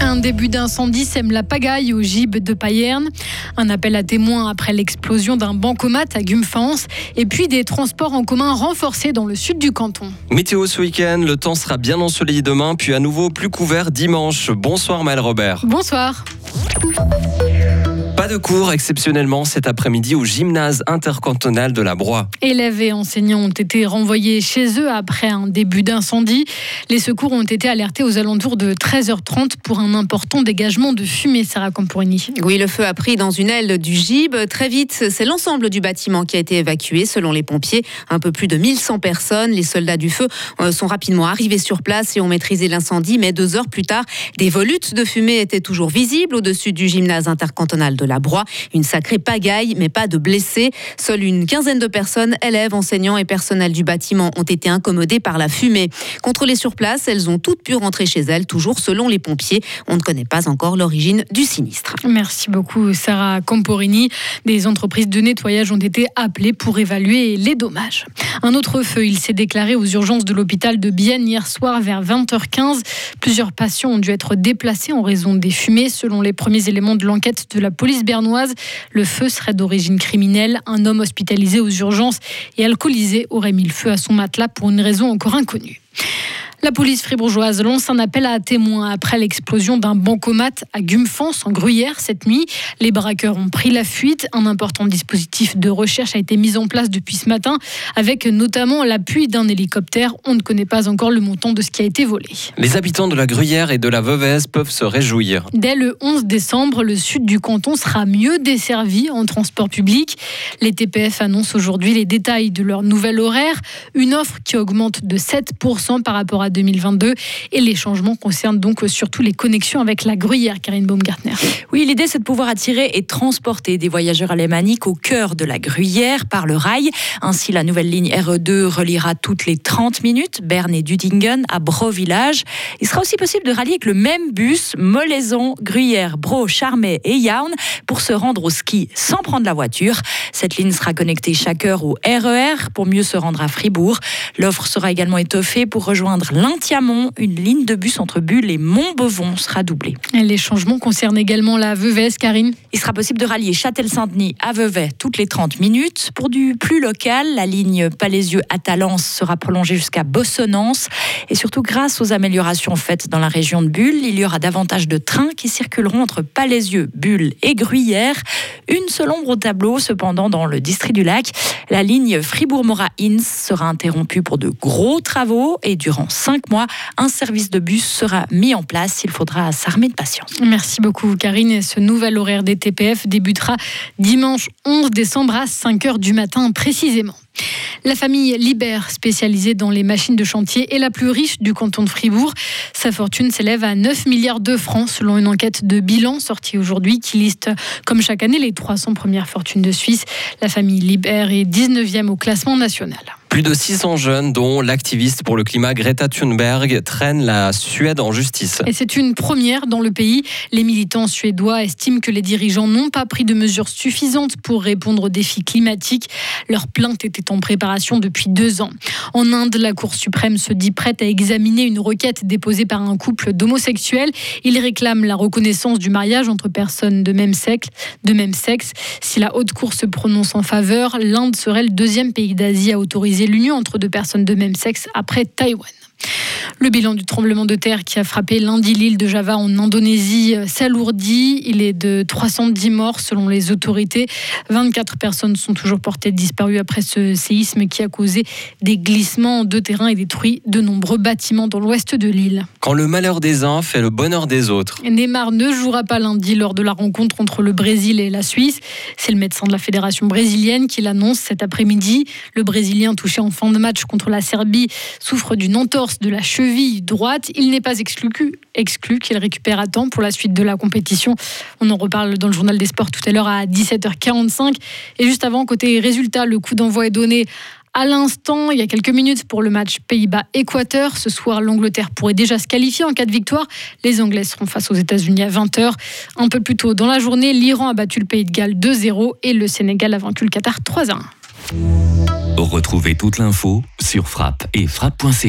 Un début d'incendie sème la pagaille au gibes de Payerne. Un appel à témoins après l'explosion d'un bancomat à Gumfans. Et puis des transports en commun renforcés dans le sud du canton. Météo ce week-end, le temps sera bien ensoleillé demain, puis à nouveau plus couvert dimanche. Bonsoir Maël Robert. Bonsoir. De cours exceptionnellement cet après-midi au gymnase intercantonal de la Broye. Élèves et enseignants ont été renvoyés chez eux après un début d'incendie. Les secours ont été alertés aux alentours de 13h30 pour un important dégagement de fumée, Sarah Camporini. Oui, le feu a pris dans une aile du gib. Très vite, c'est l'ensemble du bâtiment qui a été évacué, selon les pompiers. Un peu plus de 1100 personnes. Les soldats du feu euh, sont rapidement arrivés sur place et ont maîtrisé l'incendie. Mais deux heures plus tard, des volutes de fumée étaient toujours visibles au-dessus du gymnase intercantonal de la Broye. Une sacrée pagaille, mais pas de blessés. Seule une quinzaine de personnes, élèves, enseignants et personnel du bâtiment, ont été incommodés par la fumée. Contrôlées sur place, elles ont toutes pu rentrer chez elles, toujours selon les pompiers. On ne connaît pas encore l'origine du sinistre. Merci beaucoup, Sarah Camporini. Des entreprises de nettoyage ont été appelées pour évaluer les dommages. Un autre feu, il s'est déclaré aux urgences de l'hôpital de Bienne hier soir vers 20h15. Plusieurs patients ont dû être déplacés en raison des fumées, selon les premiers éléments de l'enquête de la police bernoise. Le feu serait d'origine criminelle. Un homme hospitalisé aux urgences et alcoolisé aurait mis le feu à son matelas pour une raison encore inconnue. La police fribourgeoise lance un appel à témoins après l'explosion d'un bancomat à Gumfans en Gruyère cette nuit. Les braqueurs ont pris la fuite. Un important dispositif de recherche a été mis en place depuis ce matin avec notamment l'appui d'un hélicoptère. On ne connaît pas encore le montant de ce qui a été volé. Les habitants de la Gruyère et de la Veuvez peuvent se réjouir. Dès le 11 décembre, le sud du canton sera mieux desservi en transport public. Les TPF annoncent aujourd'hui les détails de leur nouvel horaire, une offre qui augmente de 7% par rapport à 2022. Et les changements concernent donc surtout les connexions avec la Gruyère, Karine Baumgartner. Oui, l'idée c'est de pouvoir attirer et transporter des voyageurs alémaniques au cœur de la Gruyère par le rail. Ainsi, la nouvelle ligne RE2 reliera toutes les 30 minutes Berne et Dudingen à Bro Village. Il sera aussi possible de rallier avec le même bus Molaison, Gruyère, Bro, Charmey et Yaun pour se rendre au ski sans prendre la voiture. Cette ligne sera connectée chaque heure au RER pour mieux se rendre à Fribourg. L'offre sera également étoffée pour rejoindre l'Intiamont. Une ligne de bus entre Bulle et Montbevon sera doublée. Les changements concernent également la Veuvez, Karine. Il sera possible de rallier Châtel-Saint-Denis à Vevey toutes les 30 minutes. Pour du plus local, la ligne Palaisieux à Talence sera prolongée jusqu'à Bossonance. Et surtout, grâce aux améliorations faites dans la région de Bulle, il y aura davantage de trains qui circuleront entre Palaisieux, Bulle et Gruyère. Une seule ombre au tableau, cependant, dans le district du lac. La ligne Fribourg-Mora-Inns sera interrompue pour de gros travaux et durant cinq mois, un service de bus sera mis en place. Il faudra s'armer de patience. Merci beaucoup, Karine. Ce nouvel horaire des TPF débutera dimanche 11 décembre à 5 h du matin précisément. La famille Libert, spécialisée dans les machines de chantier, est la plus riche du canton de Fribourg. Sa fortune s'élève à 9 milliards de francs selon une enquête de bilan sortie aujourd'hui qui liste comme chaque année les 300 premières fortunes de Suisse. La famille Libert est 19e au classement national. Plus de 600 jeunes, dont l'activiste pour le climat Greta Thunberg, traînent la Suède en justice. Et c'est une première dans le pays. Les militants suédois estiment que les dirigeants n'ont pas pris de mesures suffisantes pour répondre aux défis climatiques. Leur plainte était en préparation depuis deux ans. En Inde, la Cour suprême se dit prête à examiner une requête déposée par un couple d'homosexuels. Ils réclament la reconnaissance du mariage entre personnes de même sexe. De même sexe. Si la Haute Cour se prononce en faveur, l'Inde serait le deuxième pays d'Asie à autoriser l'union entre deux personnes de même sexe après Taïwan. Le bilan du tremblement de terre qui a frappé lundi l'île de Java en Indonésie s'alourdit. Il est de 310 morts selon les autorités. 24 personnes sont toujours portées disparues après ce séisme qui a causé des glissements de terrain et détruit de nombreux bâtiments dans l'ouest de l'île. Quand le malheur des uns fait le bonheur des autres. Neymar ne jouera pas lundi lors de la rencontre entre le Brésil et la Suisse. C'est le médecin de la fédération brésilienne qui l'annonce cet après-midi. Le Brésilien touché en fin de match contre la Serbie souffre d'une de la cheville droite. Il n'est pas exclu, exclu qu'il récupère à temps pour la suite de la compétition. On en reparle dans le journal des sports tout à l'heure à 17h45. Et juste avant, côté résultat, le coup d'envoi est donné à l'instant, il y a quelques minutes pour le match Pays-Bas-Équateur. Ce soir, l'Angleterre pourrait déjà se qualifier en cas de victoire. Les Anglais seront face aux États-Unis à 20h. Un peu plus tôt dans la journée, l'Iran a battu le Pays de Galles 2-0 et le Sénégal a vaincu le Qatar 3-1. Retrouvez toute l'info sur frappe et frappe.ch.